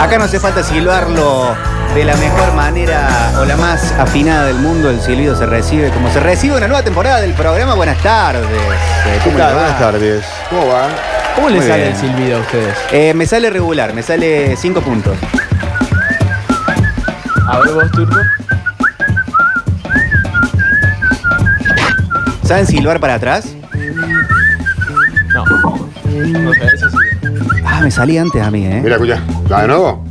Acá no hace falta silbarlo de la mejor manera o la más afinada del mundo. El silbido se recibe como se recibe una nueva temporada del programa. Buenas tardes. Eh, ¿Qué ¿Cómo tal? le va? Buenas tardes. ¿Cómo van? ¿Cómo le Muy sale bien. el silbido a ustedes? Eh, me sale regular, me sale 5 puntos. A ver vos, Turco. ¿Saben silbar para atrás? No. O sea, eso sí. Ah, me salía antes a mí, ¿eh? Mira, escucha. ¿La de nuevo?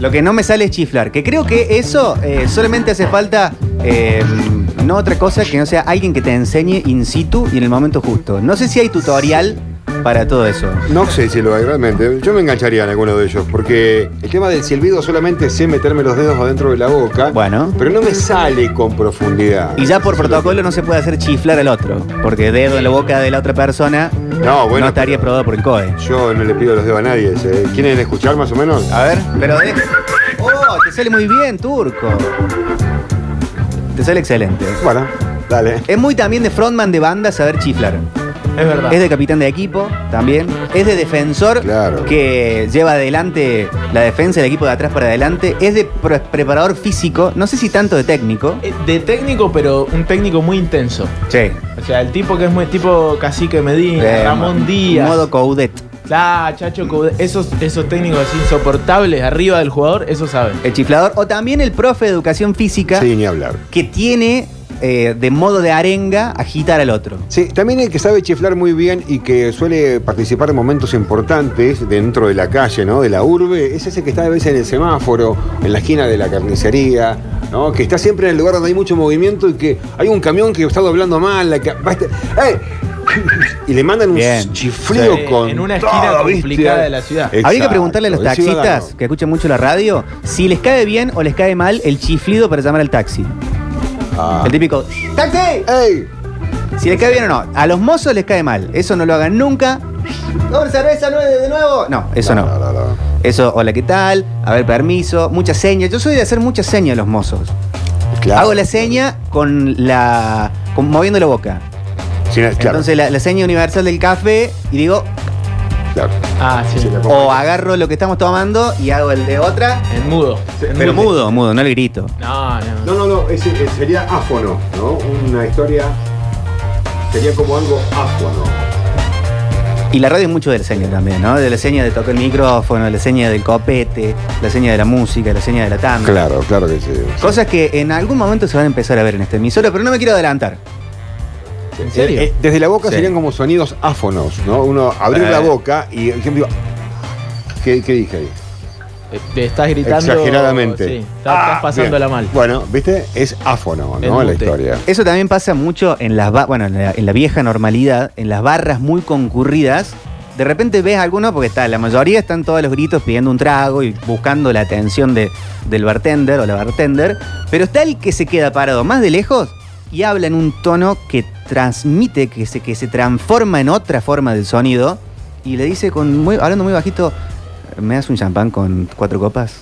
Lo que no me sale es chiflar. Que creo que eso eh, solamente hace falta eh, no otra cosa que no sea alguien que te enseñe in situ y en el momento justo. No sé si hay tutorial para todo eso. No sé si lo hay realmente. Yo me engancharía en alguno de ellos, porque el tema del silbido solamente sé meterme los dedos adentro de la boca. Bueno. Pero no me sale con profundidad. Y ya por protocolo no se puede hacer chiflar al otro, porque dedo en la boca de la otra persona No, bueno. no estaría probado por el COE. Yo no le pido los dedos a nadie. ¿eh? ¿Quieren escuchar más o menos? A ver, pero de... ¡Oh! Te sale muy bien, turco. Te sale excelente. Bueno, dale. Es muy también de frontman de banda saber chiflar. Es verdad. Es de capitán de equipo también. Es de defensor Claro. que lleva adelante la defensa del equipo de atrás para adelante. Es de pre- preparador físico, no sé si tanto de técnico. Eh, De técnico, pero un técnico muy intenso. Sí. O sea, el tipo que es muy tipo Cacique Medina, Ramón Díaz. Modo Coudet. Ah, Chacho Coudet. Esos, esos técnicos así insoportables arriba del jugador, eso saben. El chiflador. O también el profe de educación física Sí, ni hablar. que tiene eh, de modo de arenga agitar al otro. Sí, también el que sabe chiflar muy bien y que suele participar en momentos importantes dentro de la calle, ¿no? De la urbe, es ese que está a veces en el semáforo, en la esquina de la carnicería, ¿no? Que está siempre en el lugar donde hay mucho movimiento y que hay un camión que está doblando mal, la que- va este- ¡Ey! y le mandan un Bien. con en una esquina todo, ¿viste? complicada de la ciudad. Habría que Exacto, preguntarle a los taxistas que escuchan mucho la radio si les cae bien o les cae mal el chiflido para llamar al taxi. Ah. El típico ¡Taxi! ¡Ey! Si les cae bien o no. A los mozos les cae mal. Eso no lo hagan nunca. ¿Doble cerveza nueve de nuevo? No, eso no. No, no, no. Eso, hola, ¿qué tal? A ver, permiso. Muchas señas. Yo soy de hacer muchas señas a los mozos. Claro. Hago la seña con la. con- moviendo la boca. Sí, claro, Entonces la, la seña universal del café y digo. Claro. Ah, sí. O agarro lo que estamos tomando y hago el de otra. En mudo. Pero mudo, mudo, no le grito. No, no. No, sería áfono, ¿no? Una historia sería como algo áfono. Y la radio es mucho de la seña también, ¿no? De la seña de tocar el micrófono, de la seña del copete, la seña de la música, la seña de la tanda. Claro, claro que sí. Cosas que en algún momento se van a empezar a ver en esta emisora, pero no me quiero adelantar. ¿En serio? Eh, eh, desde la boca Sí. serían como sonidos áfonos, ¿no? Uno abrir Eh. la boca y, por ejemplo, ¿qué, qué dije ahí? Eh, Te estás gritando. Exageradamente. Sí, estás, estás pasándola Bien. mal. Bueno, ¿viste? Es áfono, ¿no? La historia. Eso también pasa mucho en las bueno, en la, en la vieja normalidad, en las barras muy concurridas. De repente ves alguno, porque está, la mayoría están todos los gritos pidiendo un trago y buscando la atención de- del bartender o la bartender, pero está el que se queda parado más de lejos y habla en un tono que transmite, que se, que se transforma en otra forma del sonido y le dice con muy, hablando muy bajito, ¿me das un champán con cuatro copas?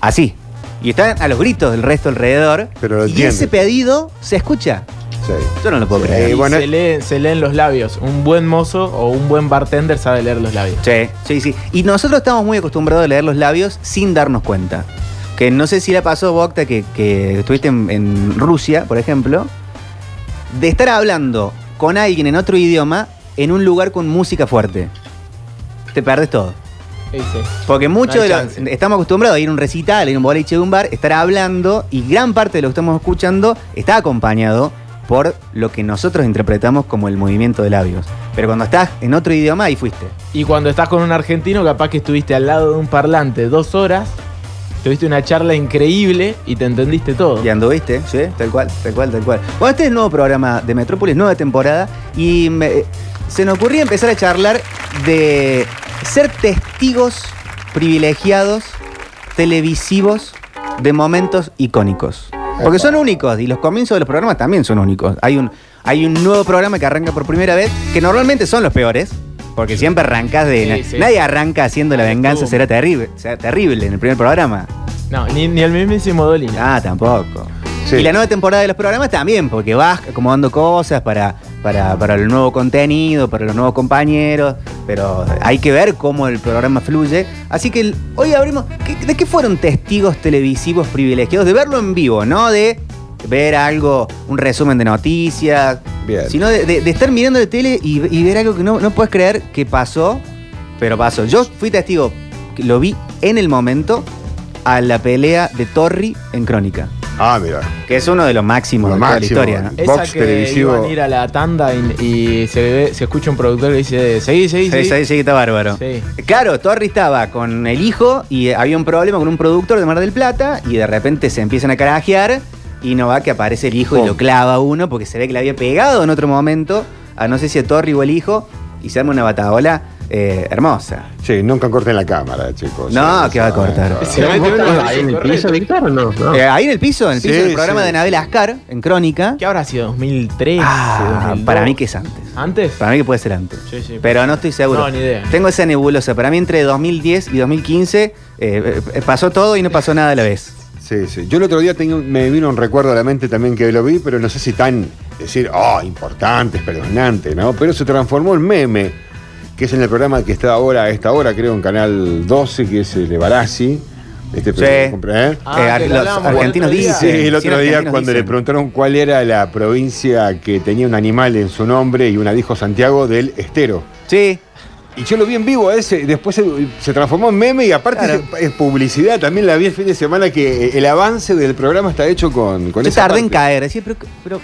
Así. Y están a los gritos del resto alrededor. Pero lo y entiende. ese pedido se escucha. Sí. Yo no lo puedo Sí. creer. Eh, bueno. se, lee- se leen los labios. Un buen mozo o un buen bartender sabe leer los labios. Sí, sí, sí. Y nosotros estamos muy acostumbrados a leer los labios sin darnos cuenta. Que no sé si le pasó, Bocta, que, que estuviste en, en Rusia, por ejemplo, de estar hablando con alguien en otro idioma en un lugar con música fuerte. Te perdes todo. Sí, sí. Porque mucho No hay de lo- chance. estamos acostumbrados a ir a un recital, a ir a un boliche de un bar, estar hablando y gran parte de lo que estamos escuchando está acompañado por lo que nosotros interpretamos como el movimiento de labios. Pero cuando estás en otro idioma, ahí fuiste. Y cuando estás con un argentino, capaz que estuviste al lado de un parlante dos horas, tuviste una charla increíble y te entendiste todo. Y anduviste, ¿sí? Tal cual, tal cual, tal cual. Bueno, este es el nuevo programa de Metrópolis, nueva temporada, y me- se nos ocurría empezar a charlar de ser testigos privilegiados, televisivos, de momentos icónicos. Porque son únicos, y los comienzos de los programas también son únicos. Hay un, hay un nuevo programa que arranca por primera vez, que normalmente son los peores, porque siempre arrancas de... Sí, na- sí. Nadie arranca haciendo la venganza, será terrible, será terrible en el primer programa. No, ni, ni el mismísimo Dolina. Ah, tampoco. Sí. Y la nueva temporada de los programas también, porque vas acomodando cosas para, para, para el nuevo contenido, para los nuevos compañeros. pero hay que ver cómo el programa fluye. Así que el- hoy abrimos. ¿qué- ¿De qué fueron testigos televisivos privilegiados? De verlo en vivo, no de ver algo, un resumen de noticias, Bien. sino de, de- de estar mirando la tele y, y ver algo que no, no puedes creer que pasó, pero pasó. Yo fui testigo, lo vi en el momento, a la pelea de Torri en Crónica, Ah, mira. que es uno de los máximos Lo de toda la historia. ¿no? Esa Box que televisivo. iban a ir a la tanda y, y se, ve- se escucha un productor que dice, seguí, seguí, seguí. sí, sí, está bárbaro. Sí. Claro, Torri estaba con el hijo y había un problema con un productor de Mar del Plata y de repente se empiezan a carajear y no va que aparece el hijo y lo clava a uno porque se ve que le había pegado en otro momento a no sé si a Torri o el hijo y se arma una bataola eh, hermosa. Sí, nunca corten la cámara, chicos. No, Sí, que va a sí, cortar. sí. Se mete ¿Vos uno estabas y ahí en el piso. Víctor, o no? No. Eh, ahí en el piso, en el piso Sí, del programa sí. de Nabel Ascar, en Crónica. ¿Qué habrá sido? ¿2003? Ah, 2002? para mí que es antes. ¿Antes? Para mí que puede ser antes. Sí, sí. Pero no estoy seguro. No, ni idea. Tengo esa nebulosa. Para mí entre 2010 y 2015 eh, eh, pasó todo y no pasó nada a la vez. Sí, sí. Yo el otro día tengo- me vino un recuerdo a la mente también que lo vi, pero no sé si tan decir, oh, importante, espeluznante, ¿no? Pero se transformó en meme, que es en el programa que está ahora, a esta hora, creo, en Canal 12, que es el de Barassi. Este programa, ¿eh? Ah, Eh, los argentinos otro día. dicen. Sí, el Sí, otro día cuando le preguntaron cuál era la provincia que tenía un animal en su nombre y una dijo Santiago del Estero. Sí. Y yo lo vi en vivo a ese, después se, se transformó en meme y aparte Claro. es, es publicidad. También la vi el fin de semana que eh, el avance del programa está hecho con, con Yo esa tardé en caer. Decía, pero, pero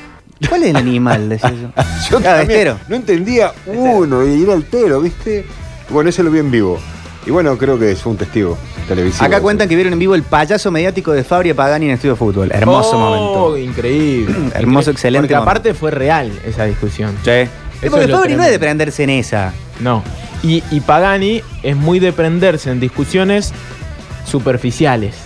¿cuál es el animal? Decía yo. Yo Claro, también estero. no entendía uno y era altero, ¿viste? Bueno, ese lo vi en vivo. Y bueno, creo que es un testigo televisivo. Acá cuentan que vieron en vivo el payaso mediático de Fabio Pagani en Estudio Fútbol. Hermoso Oh, momento. increíble. Hermoso, excelente Porque momento. aparte fue real esa discusión. Sí. Eso porque Fabri no es de prenderse en esa. No. Y, y Pagani es muy de prenderse en discusiones superficiales.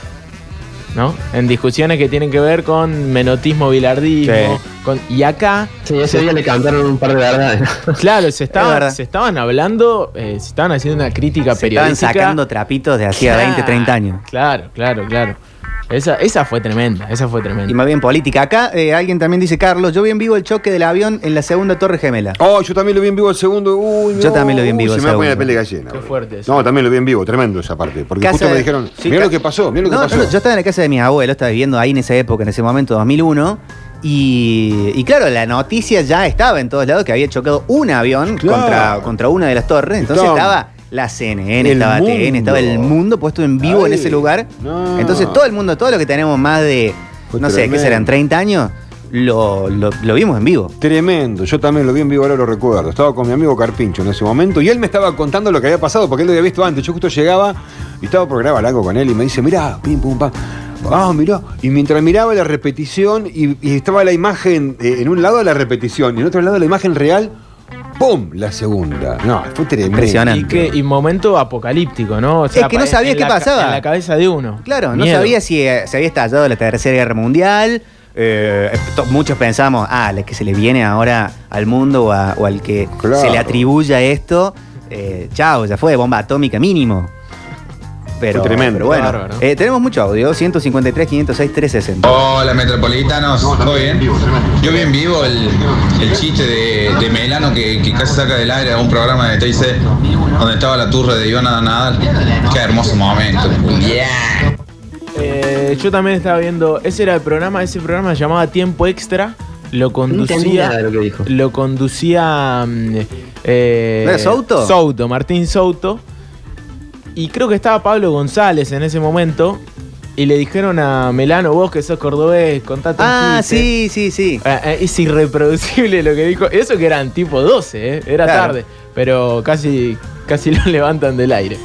¿No? En discusiones que tienen que ver con menotismo, bilardismo. Sí. con- y acá, Sí, ese día le cantaron un par de verdades. claro, se, Es estaban, verdad. se estaban hablando, eh, se estaban haciendo una crítica Se estaban periodística. sacando trapitos de hacía 20, 30 años. Claro, claro, claro. Esa, esa fue tremenda, esa fue tremenda. Y más bien política. Acá eh, alguien también dice, Carlos, yo vi en vivo el choque del avión en la segunda torre gemela. Oh, yo también lo vi en vivo el segundo. Uy, Yo también lo vi en vivo Uy, el Se me va a poner la de gallina. Qué fuerte eso. No, también lo vi en vivo, tremendo esa parte. Porque Casa justo me dijeron, sí, mira ca- lo que pasó, mira lo que No, pasó. no, yo estaba en la casa de mis abuelos, estaba viviendo ahí en esa época, en ese momento, 2001. Y, y claro, la noticia ya estaba en todos lados que había chocado un avión Claro. contra, contra una de las torres. Entonces estaba la CNN, El estaba mundo. TN, estaba el mundo puesto en vivo en ese lugar. no. Entonces todo el mundo, todo lo que tenemos más de, Fue no sé. ¿qué serán? 30 años, lo, lo- lo vimos en vivo. Tremendo, yo también lo vi en vivo, ahora lo recuerdo. Estaba con mi amigo Carpincho en ese momento y él me estaba contando lo que había pasado porque él lo había visto antes. Yo justo llegaba y estaba por grabar algo con él y me dice, mirá, pim, pum, pam. Ah, mirá. Y mientras miraba la repetición y, y estaba la imagen eh, en un lado de la repetición y en otro lado la imagen real, ¡pum! La segunda. No, fue tremendo. Impresionante. Y, que, y momento apocalíptico, ¿no? O Es que no pa- sabía en qué la pasaba. En la cabeza de uno. Claro, no sabía si eh, se había estallado la Tercera Guerra Mundial. eh, to- muchos pensamos, ah, la que se le viene ahora al mundo o, a- o al que Claro. se le atribuya esto, eh, chao, ya fue, bomba atómica mínimo. Pero, Fue tremendo. pero bueno, Bárbaro. eh, tenemos mucho audio, 153, 506, 360. Hola metropolitanos, ¿todo bien? Yo vi en vivo el, el chiste de, de Melano que, que casi saca del aire a un programa de TIC donde estaba la turra de Ivana Nadal. Qué hermoso momento. Yeah. Eh, yo también estaba viendo. Ese era el programa, ese programa se llamaba Tiempo Extra. Lo No conducía. lo que dijo. Lo conducía. mm, eh, ¿No era Souto? Souto, Martín Souto. Y creo que estaba Pablo González en ese momento. Y le dijeron a Melano, vos que sos cordobés, contate Ah, chiste". sí, sí, sí. Eh, eh, es irreproducible lo que dijo. Eso que eran tipo 12, ¿eh? era Claro. tarde. Pero casi, casi lo levantan del aire.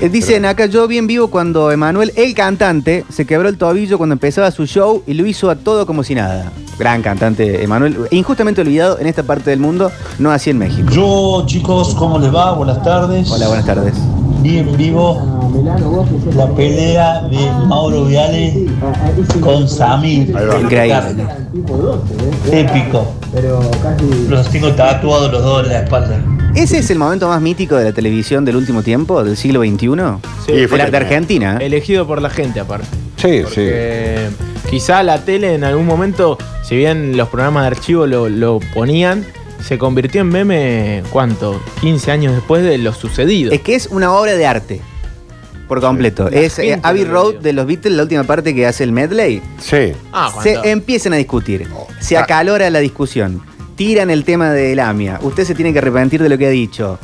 Eh, Dicen acá, yo vi en vivo cuando Emanuel, el cantante, se quebró el tobillo cuando empezaba su show y lo hizo a todo como si nada. Gran cantante Emanuel, injustamente olvidado en esta parte del mundo, no así en México. Yo, chicos, ¿cómo les va? Buenas tardes. Hola, buenas tardes. Vi en vivo la pelea de Mauro Viale con Samir. Increíble. Épico. Los tengo tatuados los dos en la espalda. ¿Ese es el momento más mítico de la televisión del último tiempo, del siglo XXI? Sí, de, fue la- de tremendo. Argentina. ¿eh? Elegido por la gente, aparte. Sí, sí. Quizá la tele en algún momento, si bien los programas de archivo lo, lo ponían, se convirtió en meme, ¿cuánto? 15 años después de lo sucedido. Es que es una obra de arte. Por completo. La es eh, Abbey Road de los Beatles, la última parte que hace el medley. Sí. Ah, Se empiezan a discutir. Se Ah. acalora la discusión. Tiran el tema de Lamia. Usted se tiene que arrepentir de lo que ha dicho.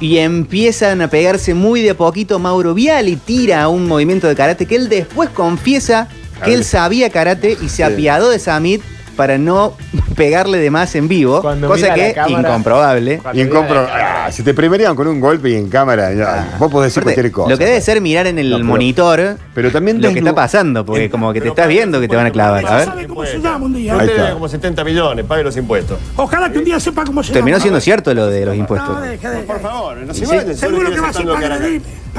Y empiezan a pegarse muy de a poquito. Mauro Viali tira un movimiento de karate que él después confiesa que él sabía karate y se apiadó de Samit para no pegarle de más en vivo. Cuando cosa mira la que cámara- incomprobable. Cuando Y en mira compro, la- ah, si te primerían con un golpe y en cámara, ya, vos podés decir Aparte, cualquier cosa. Lo que debe ser mirar en el No, pero- monitor Pero también lo que desnu- está pasando, porque como que te estás viendo que te van a clavar. A ver. ¿Sabe cómo se llama un día? Ahí Usted está. debe como 70 millones, pague los impuestos. Ojalá que un día sepa cómo se Terminó llama. siendo cierto lo de los impuestos. No, deje. Por favor, no se sí. vayan, Seguro que va a ser agredirme, para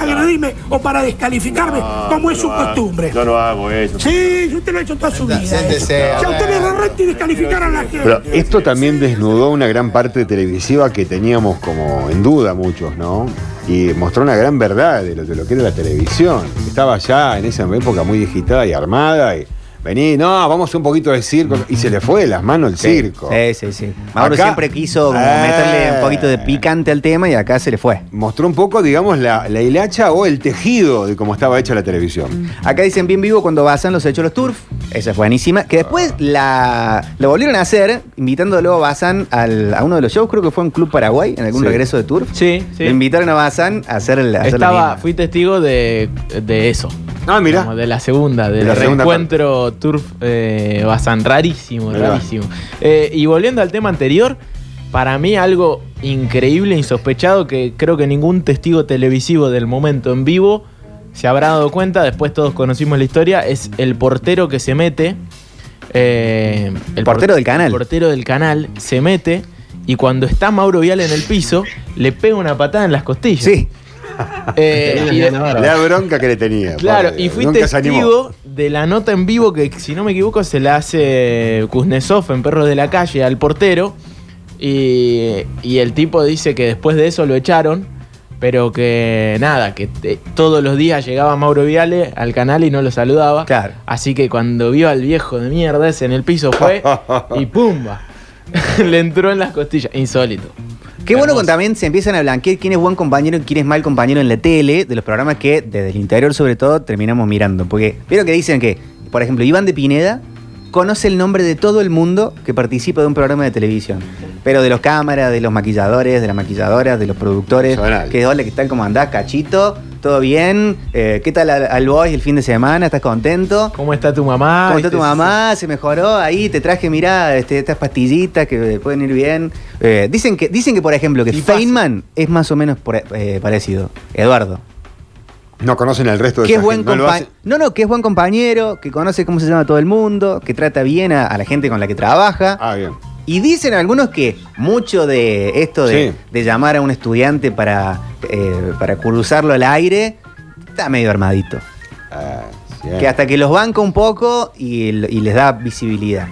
agredirme o para descalificarme, como es su hago- costumbre. Yo no hago eso. Sí, usted lo ha hecho toda su vida. Siéntese, Ya a usted le ver. da renta y descalificar a la gente. Pero esto también desnudó una gran parte televisiva que teníamos como en duda muchos, ¿no? Y mostró una gran verdad de lo, de lo que era la televisión. Estaba ya en esa época muy digitada y armada. Y vení, no, vamos a un poquito de circo. Y se le fue de las manos el circo. Sí, sí, sí. Mauro Acá- siempre quiso como Eh. meterle un poquito de picante al tema y acá se le fue. Mostró un poco, digamos, la, la hilacha o el tejido de cómo estaba hecha la televisión. Acá dicen bien vivo cuando Bazán los echó los turf. Esa es buenísima. Que después la, lo volvieron a hacer, invitándolo a Bazán al- a uno de los shows, creo que fue en Club Paraguay, en algún Sí. regreso de turf. Sí, sí. Invitaron a Bazán a hacer, el, a hacer la Estaba, fui testigo de, de eso. Ah, mira. Como de la segunda, del segunda reencuentro Turf eh, Bazán. Rarísimo, rarísimo. Eh, y volviendo al tema anterior, para mí algo increíble, insospechado, que creo que ningún testigo televisivo del momento en vivo se habrá dado cuenta, después todos conocimos la historia, es el portero que se mete. eh, el Portero por- del canal. El portero del canal se mete y cuando está Mauro Vial en el piso, le pega una patada en las costillas. Sí. Eh, y de-. La bronca que le tenía. Claro, pobre, y fui testigo de la nota en vivo que, si no me equivoco, se la hace Kuznetsov en Perros de la Calle al portero. Y, y el tipo dice que después de eso lo echaron, pero que nada, que te- todos los días llegaba Mauro Viale al canal y no lo saludaba. Claro. Así que cuando vio al viejo de mierda ese en el piso fue y ¡pumba! le entró en las costillas. Insólito. Qué bueno cuando también se empiezan a blanquear quién es buen compañero y quién es mal compañero en la tele, de los programas que desde el interior sobre todo terminamos mirando. Porque vieron que dicen que, por ejemplo, Iván de Pineda conoce el nombre de todo el mundo que participa de un programa de televisión. Pero de los cámaras, de los maquilladores, de las maquilladoras, de los productores. Que hola, ¿qué tal? ¿Cómo andás, cachito? ¿Todo bien? Eh, ¿Qué tal al, al boys el fin de semana? ¿Estás contento? ¿Cómo está tu mamá? ¿Cómo está tu ¿Viste? mamá? ¿Se mejoró? Ahí te traje, mirá, este, estas pastillitas que pueden ir bien. Eh, dicen, que, dicen que, por ejemplo, que. Feynman es más o menos por- eh, parecido. Eduardo. No conocen el resto de Que es esa buen gente, no no, no, que es buen compañero, que conoce cómo se llama todo el mundo, que trata bien a, a la gente con la que trabaja. Ah, bien. Y dicen algunos que mucho de esto de, Sí. de llamar a un estudiante para, eh, para cruzarlo al aire está medio armadito. Ah, sí, Que hasta que los banca un poco y, y les da visibilidad.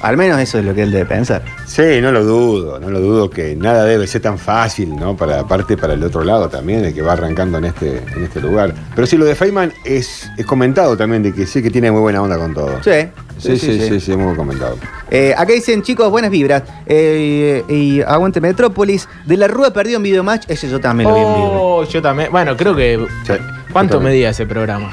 Al menos eso es lo que él debe pensar. Sí, no lo dudo, no lo dudo que nada debe ser tan fácil, ¿no? Para aparte para el otro lado también, el que va arrancando en este, en este lugar. Pero sí, lo de Feynman es, es comentado también, de que sí que tiene muy buena onda con todo. Sí, sí, sí, sí, sí, muy comentado. Eh, acá dicen, chicos, buenas vibras. Eh, y aguante Metrópolis. De la Rúa perdido en Videomatch, ese yo también lo vi en vivo. Oh, yo también. Bueno, creo que. Sí, ¿Cuánto medía ese programa?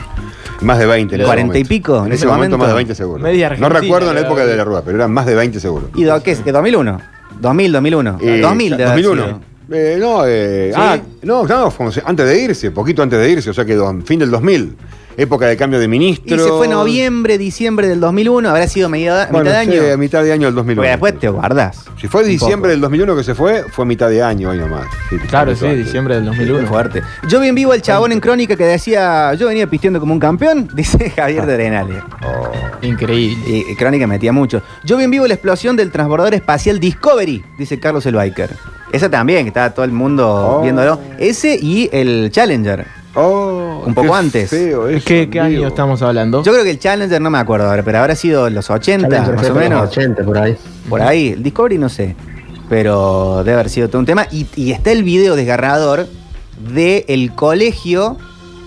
Más de 20. en ese 40 y momento. pico, En ese momento, más de 20 seguro. Media no recuerdo en la época de la Rúa, pero eran más de 20 seguro. ¿Y do- qué es? ¿De 2001? 2000, 2001. Eh, 2000, ya, debe haber 2001. sido. Eh, no, eh, ¿Sí? ah, no, no, fue antes de irse, poquito antes de irse, o sea que do- fin del 2000, época de cambio de ministro. Y se fue noviembre, diciembre del 2001, habrá sido media- Bueno, mitad de sí, año. a mitad de año del 2001. Porque después te guardás. Si fue diciembre poco. del 2001 que se fue, fue mitad de año, hoy nomás. Sí, Claro, sí, antes. diciembre del Fue 2001. fuerte. Yo vi en vivo el chabón en crónica que decía, yo venía pisteando como un campeón, dice Javier de Arenales. Oh, Increíble. Y, y Crónica metía mucho. Yo vi en vivo la explosión del transbordador espacial Discovery, dice Carlos el Biker. Esa también, que estaba todo el mundo Oh. viéndolo. Ese y el Challenger. Oh, Un poco qué antes. feo eso, ¿Qué, año estamos hablando? Yo creo que el Challenger, no me acuerdo ahora, pero habrá sido los 80, Challenger más o los menos. 80 por ahí. Por ahí. El Discovery no sé. Pero debe haber sido todo un tema. Y, y está el video desgarrador del el colegio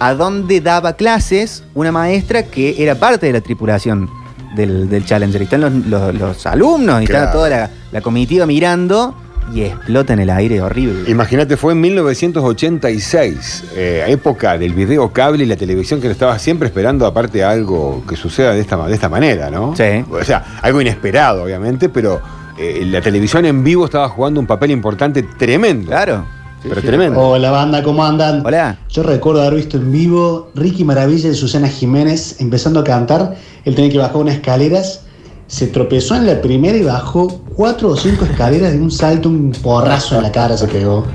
a donde daba clases una maestra que era parte de la tripulación del, del Challenger. Y están los, los- los alumnos y está toda la, la comitiva mirando y explota en el aire horrible. Imagínate, fue en 1986, eh, época del video cable y la televisión que estaba siempre esperando, aparte, algo que suceda de esta, de esta manera, ¿no? Sí. O sea, algo inesperado, obviamente, pero eh, la televisión en vivo estaba jugando un papel importante tremendo. Claro. Pero tremendo. Hola banda, ¿cómo andan? Hola. Yo recuerdo haber visto en vivo Ricky Maravilla de Susana Jiménez empezando a cantar. Él tenía que bajar unas escaleras, se tropezó en la primera y bajó cuatro o cinco escaleras de un salto, un porrazo en la cara se pegó.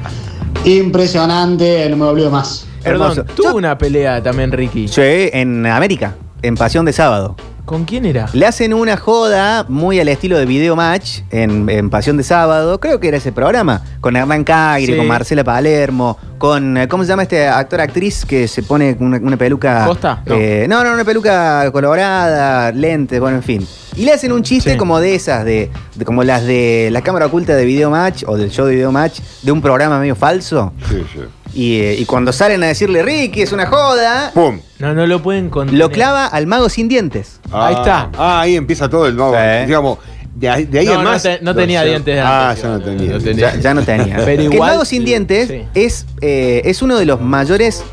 Impresionante, no me olvido más. Perdón, Hermoso. tuvo una pelea también, Ricky. Sí, en América, en Pasión de Sábado. ¿Con quién era? Le hacen una joda muy al estilo de Video Match en, en Pasión de Sábado, creo que era ese programa, con Hernán Caire, Sí. con Marcela Palermo, con, eh, ¿cómo se llama este actor actriz que se pone una, una peluca? ¿Costa? No. Eh, no, no, una peluca colorada, lentes, bueno, en fin. Y le hacen un chiste Sí. como de esas, de, de como las de la cámara oculta de Video Match o del show de Video Match, de un programa medio falso. Sí, sí. Y, eh, y cuando salen a decirle, Ricky, es una joda, ¡Pum! No, no lo pueden contener. lo clava al mago sin dientes. Ahí está. Ah, ahí empieza todo el nuevo. Sí. Digamos, de ahí, de ahí No, en no más. te- no tenía dientes de Ah, antes, ya no no, tenía. no tenía. Ya, ya no tenía. Pero Que el mago sin dientes sí. es, eh, es uno de los mayores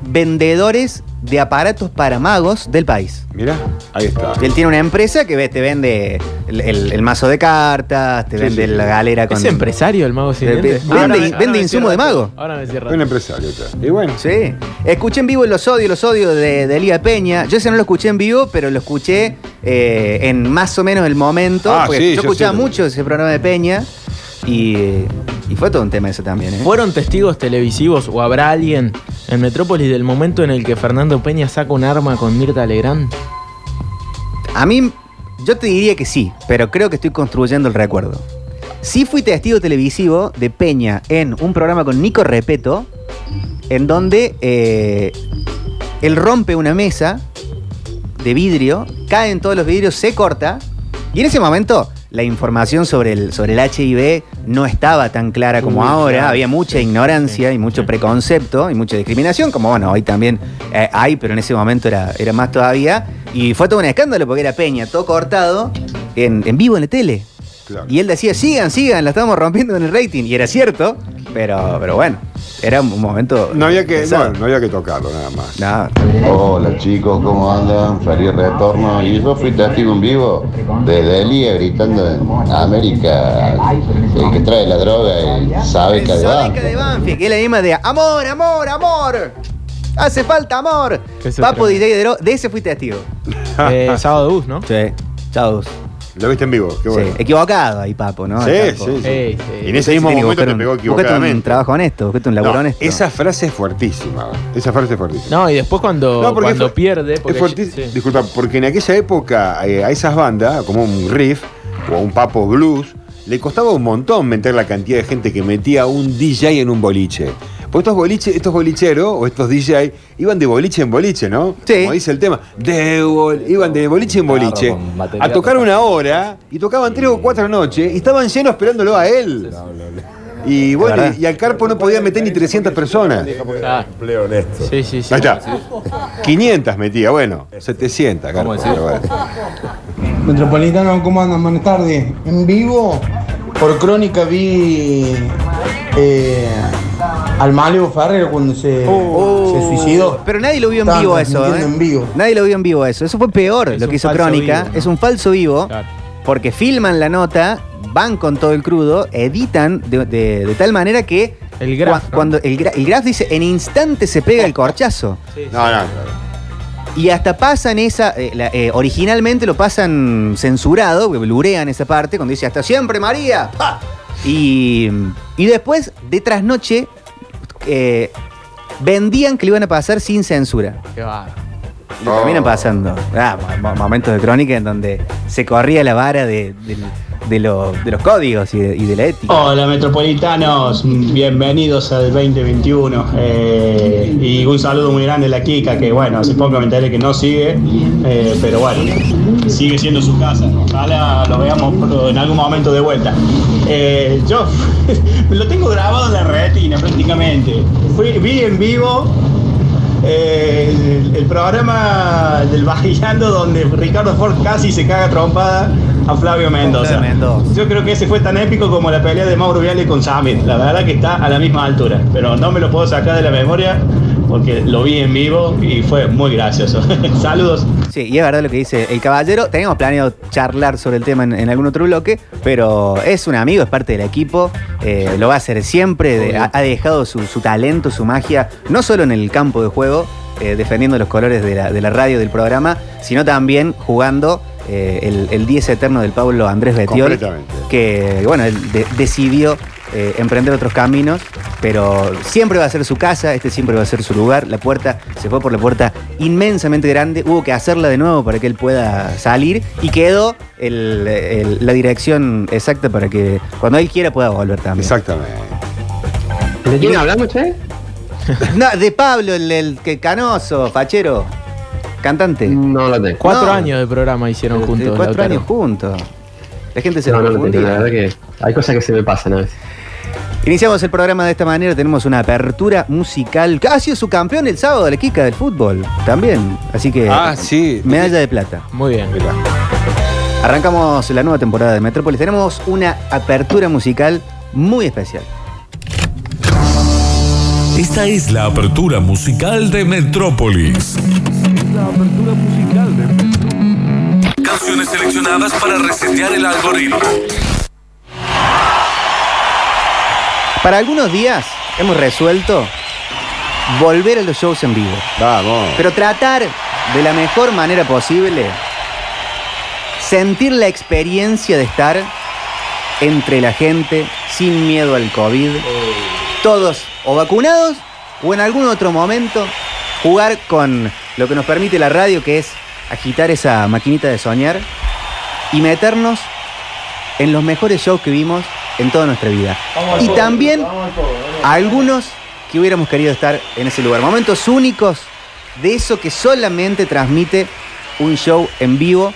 vendedores de aparatos para magos del país. Mira, ahí está. Él tiene una empresa que ve- te vende el, el- el mazo de cartas, te Sí, vende sí, la galera con. ¿Es empresario el mago sin dientes? vende- Ahora me- vende ahora me insumo de mago. Ahora me cierra. Un todo. empresario. está. Y bueno. Sí. Escuché en vivo Los Odios, Los Odios de, de Elía Peña. Yo ese no lo escuché en vivo, pero lo escuché eh, en más o menos el momento. Ah, porque sí, yo yo escuchaba sí. mucho ese programa de Peña. Y, y fue todo un tema eso también. ¿eh? ¿Fueron testigos televisivos o habrá alguien en Metrópolis del momento en el que Fernando Peña saca un arma con Mirta Legrand? A mí, yo te diría que sí, pero creo que estoy construyendo el recuerdo. Sí fui testigo televisivo de Peña en un programa con Nico Repeto, en donde eh, él rompe una mesa de vidrio, caen todos los vidrios, se corta, y en ese momento la información sobre el, sobre el HIV no estaba tan clara como Uy, ahora, claro, había mucha ignorancia y mucho preconcepto y mucha discriminación, como bueno, hoy también eh, hay, pero en ese momento era, era más todavía, y fue todo un escándalo porque era Peña, todo cortado, en, en vivo en la tele. Claro. Y él decía, sigan, sigan, la estamos rompiendo en el rating. Y era cierto, pero, pero bueno, era un momento... No había que, no, no había que tocarlo nada más. No, Hola chicos, ¿cómo andan? Feliz retorno. Y yo fui testigo en vivo de Delia gritando en América, el que trae la droga y sabe que El va. Soneca de Banfield, que es la misma de amor, amor, amor. Hace falta amor. Papo DJ de, de ese fui testigo. Eh, sábado de bus, ¿no? Sí. Chao. Lo viste en vivo, qué bueno. Sí, equivocado ahí, Papo, ¿no? Sí, sí, sí. Sí. En ese mismo que momento te un- pegó Búscate un equivocadamente. trabajo honesto, búscate un laburo No, honesto. esa frase es fuertísima. Esa frase es fuertísima. No, y después cuando, No, porque cuando fue- pierde. es Porque fuerti- sí. Disculpa, porque en aquella época eh, a esas bandas, como un riff o un papo blues, le costaba un montón meter la cantidad de gente que metía un DJ en un boliche. Porque estos, boliche, estos bolicheros o estos DJ iban de boliche en boliche, ¿no? Sí. Como dice el tema, de bol- iban de boliche en boliche a tocar una hora y tocaban tres o cuatro noches y estaban llenos esperándolo a él. Y bueno, verdad. y, y al Carpo no podía meter ni 300 personas. Claro. Empleo honesto. Sí, sí, sí. Ahí está. 500 metía, bueno, 700, Carpo, decir? pero bueno. Metropolitano, ¿cómo andan? Buenas tardes. En vivo, por crónica vi eh, al Maleo Ferrer cuando se, se suicidó. Pero nadie lo vio en Estaban vivo eso, ¿eh? transmitiendo en vivo. Nadie lo vio en vivo eso. Eso fue peor Es lo que hizo Crónica. vivo. Es un falso vivo. Claro. Porque filman la nota, van con todo el crudo, editan de, de- de tal manera que El cua- ¿no? cuando el, gra- el graph dice en instante se pega el corchazo. No, no. Y hasta pasan esa, eh, la- eh, originalmente lo pasan censurado, porque blurean esa parte, cuando dice hasta siempre María. ¡pa! Y, y después, de trasnoche, eh, vendían que lo iban a pasar sin censura. Qué bárbaro. Y lo terminan pasando. Ah, mo- mo- momentos de crónica en donde se corría la vara de, del- de lo- de los códigos y de, la ética. Hola metropolitanos, bienvenidos al 2021 eh, y un saludo muy grande a la Kika que bueno, hace poco me enteré que no sigue, eh, pero bueno, sigue siendo su casa, ojalá lo veamos en algún momento de vuelta. Eh, yo lo tengo grabado en la retina prácticamente, Fui, vi en vivo eh, el, el programa del Bailando donde Ricardo Ford casi se caga trompada a Flavio Mendoza. Flavio Mendoza. Yo creo que ese fue tan épico como la pelea de Mauro Viale con Samir. La verdad que está a la misma altura, pero no me lo puedo sacar de la memoria porque lo vi en vivo y fue muy gracioso. Saludos. Sí, y es verdad lo que dice el caballero. Teníamos planeado charlar sobre el tema en, en algún otro bloque, pero es un amigo, es parte del equipo, eh, lo va a hacer siempre, de- ha, ha dejado su, su talento, su magia, no solo en el campo de juego, eh, defendiendo los colores de la, de la radio del programa, sino también jugando eh, el, el 10 eterno del Pablo Andrés Betiol, Completamente. que bueno, él de- decidió eh, emprender otros caminos, pero siempre va a ser su casa, este siempre va a ser su lugar. La puerta se fue por la puerta inmensamente grande, hubo que hacerla de nuevo para que él pueda salir y quedó el- el- la dirección exacta para que cuando él quiera pueda volver también. Exactamente. ¿De quién hablamos, che? No, de Pablo, el, el que canoso, fachero, cantante. No lo tengo. Cuatro No. años de programa hicieron de juntos. cuatro años juntos. La gente se No, lo no lo tengo. La verdad que hay cosas que se me pasan a veces. Iniciamos el programa de esta manera, tenemos una apertura musical. Ha sido su campeón el sábado, la Kika del fútbol, también. Así que Ah, sí. medalla de plata. Muy bien. Mirá. Arrancamos la nueva temporada de Metrópolis. Tenemos una apertura musical muy especial. Esta es la apertura musical de Metrópolis. Canciones seleccionadas para resetear el algoritmo. Para algunos días hemos resuelto volver a los shows en vivo. Vamos. Pero tratar de la mejor manera posible, sentir la experiencia de estar entre la gente sin miedo al COVID, todos o vacunados o en algún otro momento jugar con lo que nos permite la radio, que es agitar esa maquinita de soñar y meternos en los mejores shows que vimos en toda nuestra vida. Y también algunos que hubiéramos querido estar en ese lugar. Momentos únicos de eso que solamente transmite un show en vivo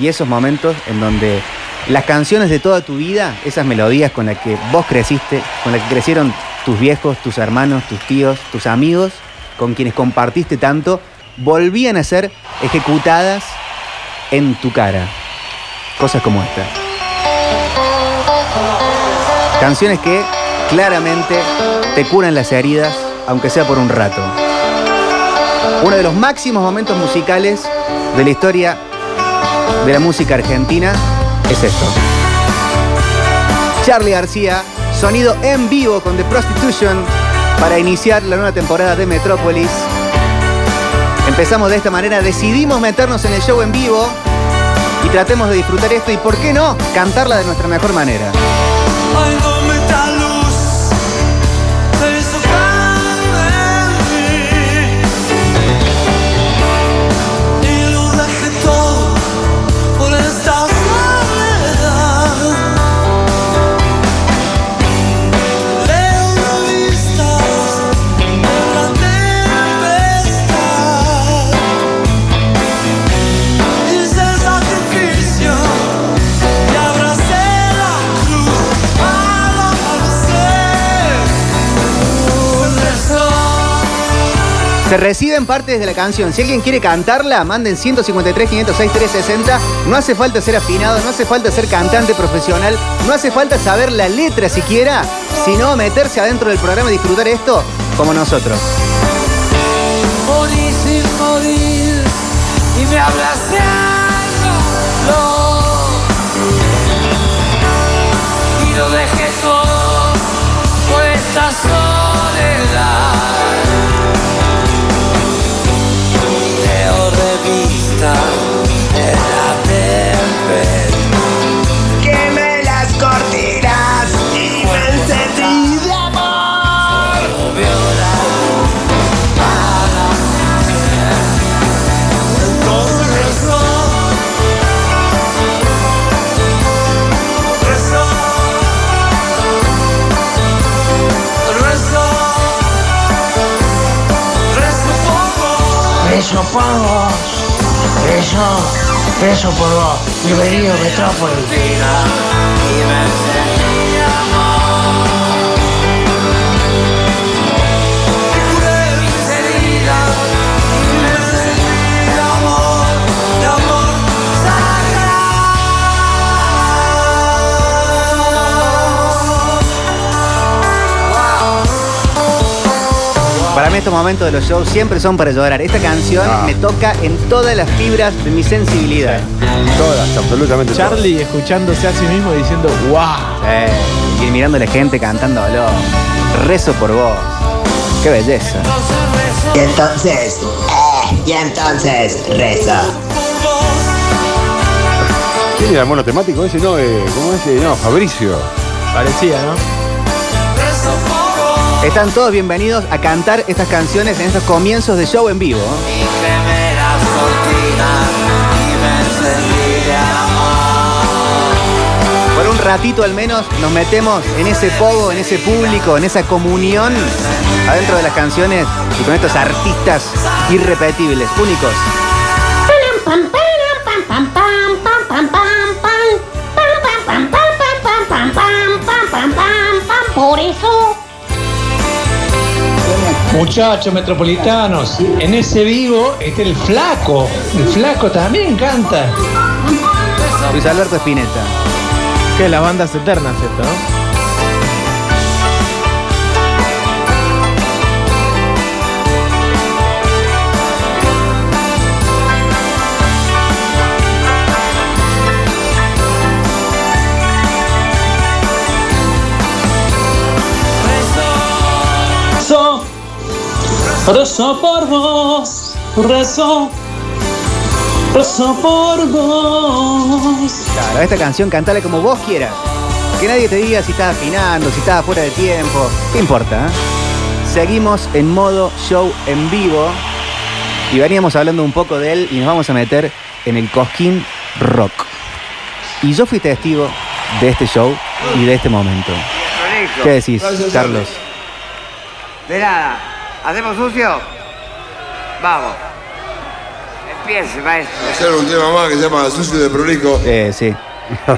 y esos momentos en donde las canciones de toda tu vida, esas melodías con las que vos creciste, con las que crecieron tus viejos, tus hermanos, tus tíos, tus amigos, con quienes compartiste tanto, volvían a ser ejecutadas en tu cara. Cosas como esta. Canciones que claramente te curan las heridas, aunque sea por un rato. Uno de los máximos momentos musicales de la historia de la música argentina es esto. Charlie García, sonido en vivo con The Prostitution para iniciar la nueva temporada de Metrópolis. Empezamos de esta manera, decidimos meternos en el show en vivo y tratemos de disfrutar esto y, ¿por qué no?, cantarla de nuestra mejor manera. Se reciben partes de la canción. Si alguien quiere cantarla, manden 153 506 360. No hace falta ser afinado, no hace falta ser cantante profesional, no hace falta saber la letra siquiera, sino meterse adentro del programa y disfrutar esto como nosotros. Morir y me. Y. Beso por vos. Beso, beso por vos. Bienvenido, Metrópolis. Estos momentos de los shows siempre son para llorar. Esta canción Ah. me toca en todas las fibras de mi sensibilidad. Todas, absolutamente todas. Charlie escuchándose a sí mismo diciendo, wow. Eh, y mirando a la gente cantándolo. Rezo por vos. Qué belleza. Y entonces, eh, y entonces reza. ¿Quién era el mono temático ese? No, eh, ¿cómo es? Eh, No, Fabricio. Parecía, ¿no? Están todos bienvenidos a cantar estas canciones en estos comienzos de show en vivo. Por un ratito al menos nos metemos en ese pogo, en ese público, en esa comunión adentro de las canciones y con estos artistas irrepetibles, únicos. Muchachos metropolitanos, en ese vivo está el flaco. El flaco también canta. Luis Alberto Spinetta. Que las bandas eternas esto, rezo por vos, rezo, rezo por vos. Claro, esta canción cantala como vos quieras. Que nadie te diga si estás afinando, si estás fuera de tiempo. ¿Qué importa? eh? Seguimos en modo show en vivo. Y veníamos hablando un poco de él y nos vamos a meter en el Cosquín Rock. Y yo fui testigo de este show y de este momento. ¿Qué decís, Carlos? De nada. ¿Hacemos sucio? Vamos. Empiece, maestro. Hacer un tema más que se llama Sucio de Prolijo. Eh, sí.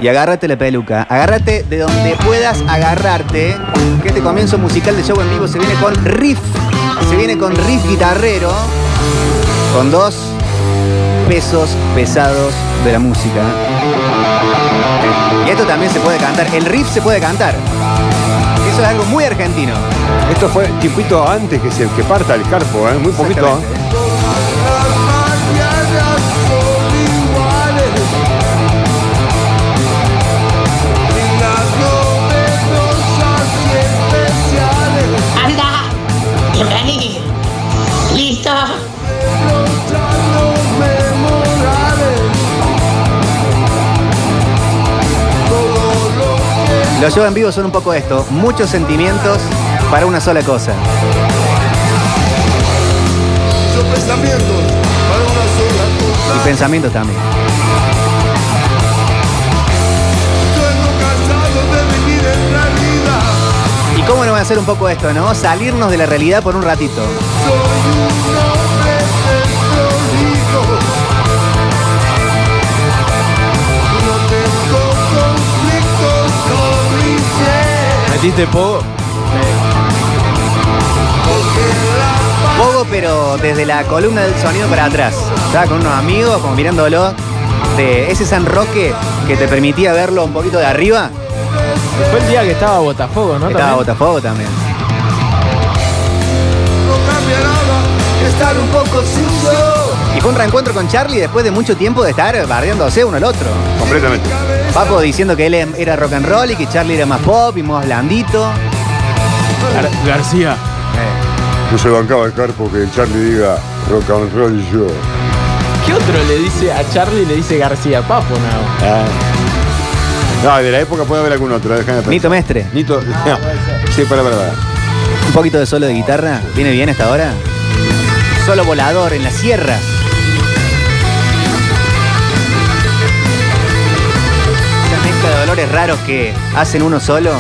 Y agárrate la peluca. Agárrate de donde puedas agarrarte. Que este comienzo musical de show en vivo se viene con riff. Se viene con riff guitarrero. Con dos pesos pesados de la música. Y esto también se puede cantar. El riff se puede cantar. Eso es algo muy argentino. Esto fue tipito antes que se que parta el carpo, ¿eh? Muy poquito. Anda. Los shows en vivo son un poco esto. Muchos sentimientos para una sola cosa. Son pensamientos para una sola cosa. Y pensamientos también. ¿Y cómo no va a ser un poco esto, no? Salirnos de la realidad por un ratito. ¿Metiste poco? Poco, pero desde la columna del sonido para atrás. Estaba con unos amigos, como mirándolo. De ese San Roque que te permitía verlo un poquito de arriba. Fue el día que estaba Botafogo, ¿no? Estaba También. Botafogo también. No cambia nada. Estar un poco sucio. Y fue un reencuentro con Charlie después de mucho tiempo de estar bardeándose uno al otro. Completamente. Papo diciendo que él era rock and roll y que Charlie era más pop y más blandito. Gar- García. No se bancaba el carpo que Charlie diga rock and roll y yo. ¿Qué otro le dice a Charlie le dice García? Papo, no. Ah. No, de la época puede haber algún otro, déjame pensar. Nito Mestre. Nito. sí, para, para, para. Un poquito de solo de guitarra. ¿Viene bien esta hora? Solo volador en las sierras. Raros que hacen uno solo.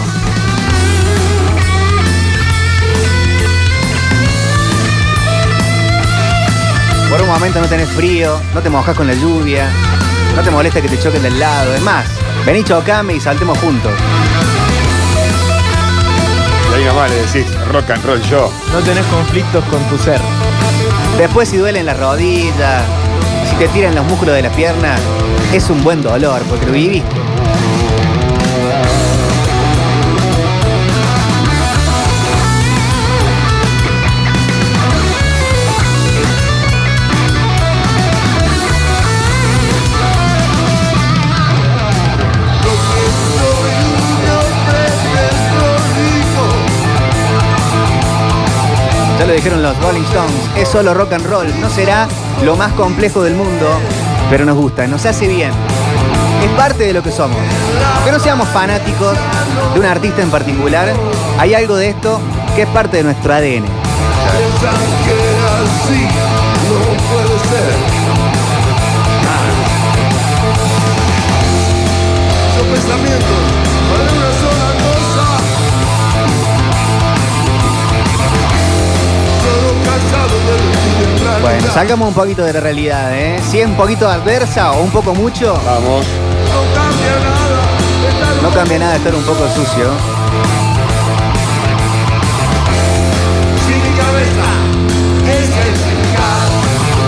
Por un momento no tenés frío, no te mojas con la lluvia, no te molesta que te choquen del lado. Es más, vení chocame y saltemos juntos. Y ahí nomás le decís rock and roll yo. No tenés conflictos con tu ser. Después si duelen las rodillas, si te tiran los músculos de las piernas, es un buen dolor porque lo viviste. Ya lo dijeron los Rolling Stones, es solo rock and roll, no será lo más complejo del mundo, pero nos gusta, nos hace bien. Es parte de lo que somos. Que no seamos fanáticos de un artista en particular, hay algo de esto que es parte de nuestro ADN. Pensamientos Bueno, salgamos un poquito de la realidad, ¿eh? Si es un poquito adversa o un poco mucho, Vamos. No cambia nada. Estar un poco sucio.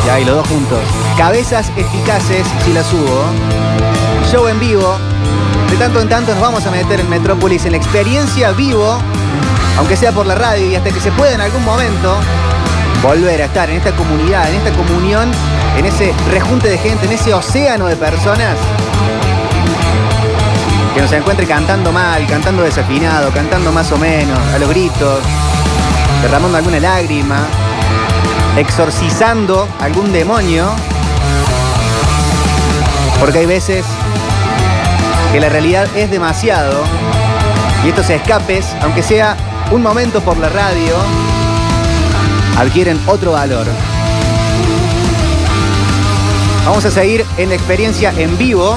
Ya, y los dos juntos. Cabezas eficaces si las subo. Show en vivo. De tanto en tanto nos vamos a meter en Metrópolis en la experiencia vivo, aunque sea por la radio y hasta que se pueda en algún momento volver a estar en esta comunidad, en esta comunión, en ese rejunte de gente, en ese océano de personas que nos encuentre cantando mal, cantando desafinado, cantando más o menos, a los gritos, derramando alguna lágrima, exorcizando algún demonio. Porque hay veces que la realidad es demasiado y estos escapes, aunque sea un momento por la radio, adquieren otro valor. Vamos a seguir en la experiencia en vivo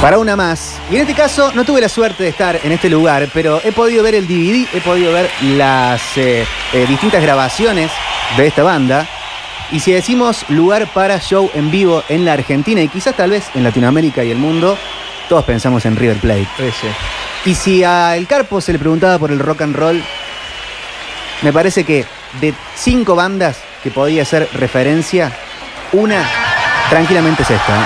para una más. Y en este caso no tuve la suerte de estar en este lugar, pero he podido ver el DVD, he podido ver las eh, eh, distintas grabaciones de esta banda. Y si decimos lugar para show en vivo en la Argentina y quizás tal vez en Latinoamérica y el mundo, todos pensamos en River Plate. Y si a El Carpo se le preguntaba por el rock and roll, me parece que de cinco bandas que podía ser referencia, una tranquilamente es esta. ¿eh?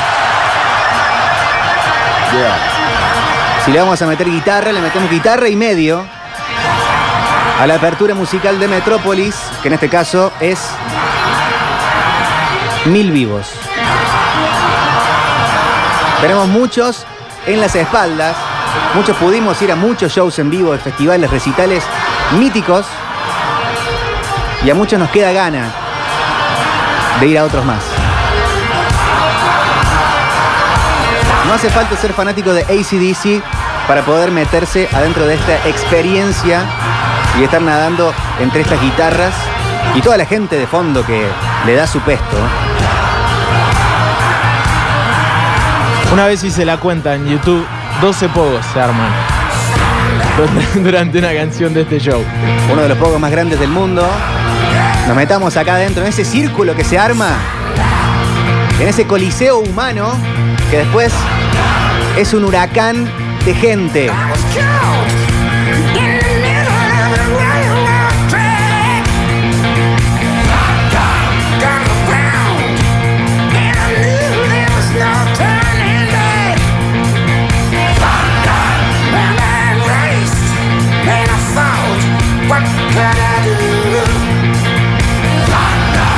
Si le vamos a meter guitarra, le metemos guitarra y medio a la apertura musical de Metrópolis, que en este caso es Mil Vivos. Tenemos muchos en las espaldas, muchos pudimos ir a muchos shows en vivo, de festivales, recitales míticos, y a muchos nos queda gana de ir a otros más. No hace falta ser fanático de ACDC para poder meterse adentro de esta experiencia y estar nadando entre estas guitarras y toda la gente de fondo que le da su pesto. Una vez hice la cuenta en YouTube, 12 pogos se arman durante una canción de este show. Uno de los pocos más grandes del mundo. Nos metamos acá adentro, en ese círculo que se arma, en ese coliseo humano que después es un huracán de gente.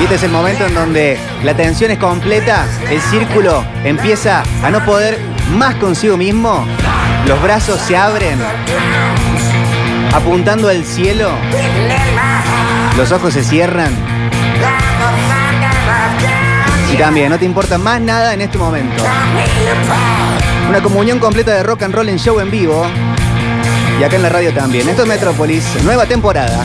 Y este es el momento en donde la tensión es completa, el círculo empieza a no poder más consigo mismo, los brazos se abren, apuntando al cielo, los ojos se cierran. Y también, no te importa más nada en este momento. Una comunión completa de rock and roll en show en vivo. Y acá en la radio también. Esto es Metrópolis, nueva temporada.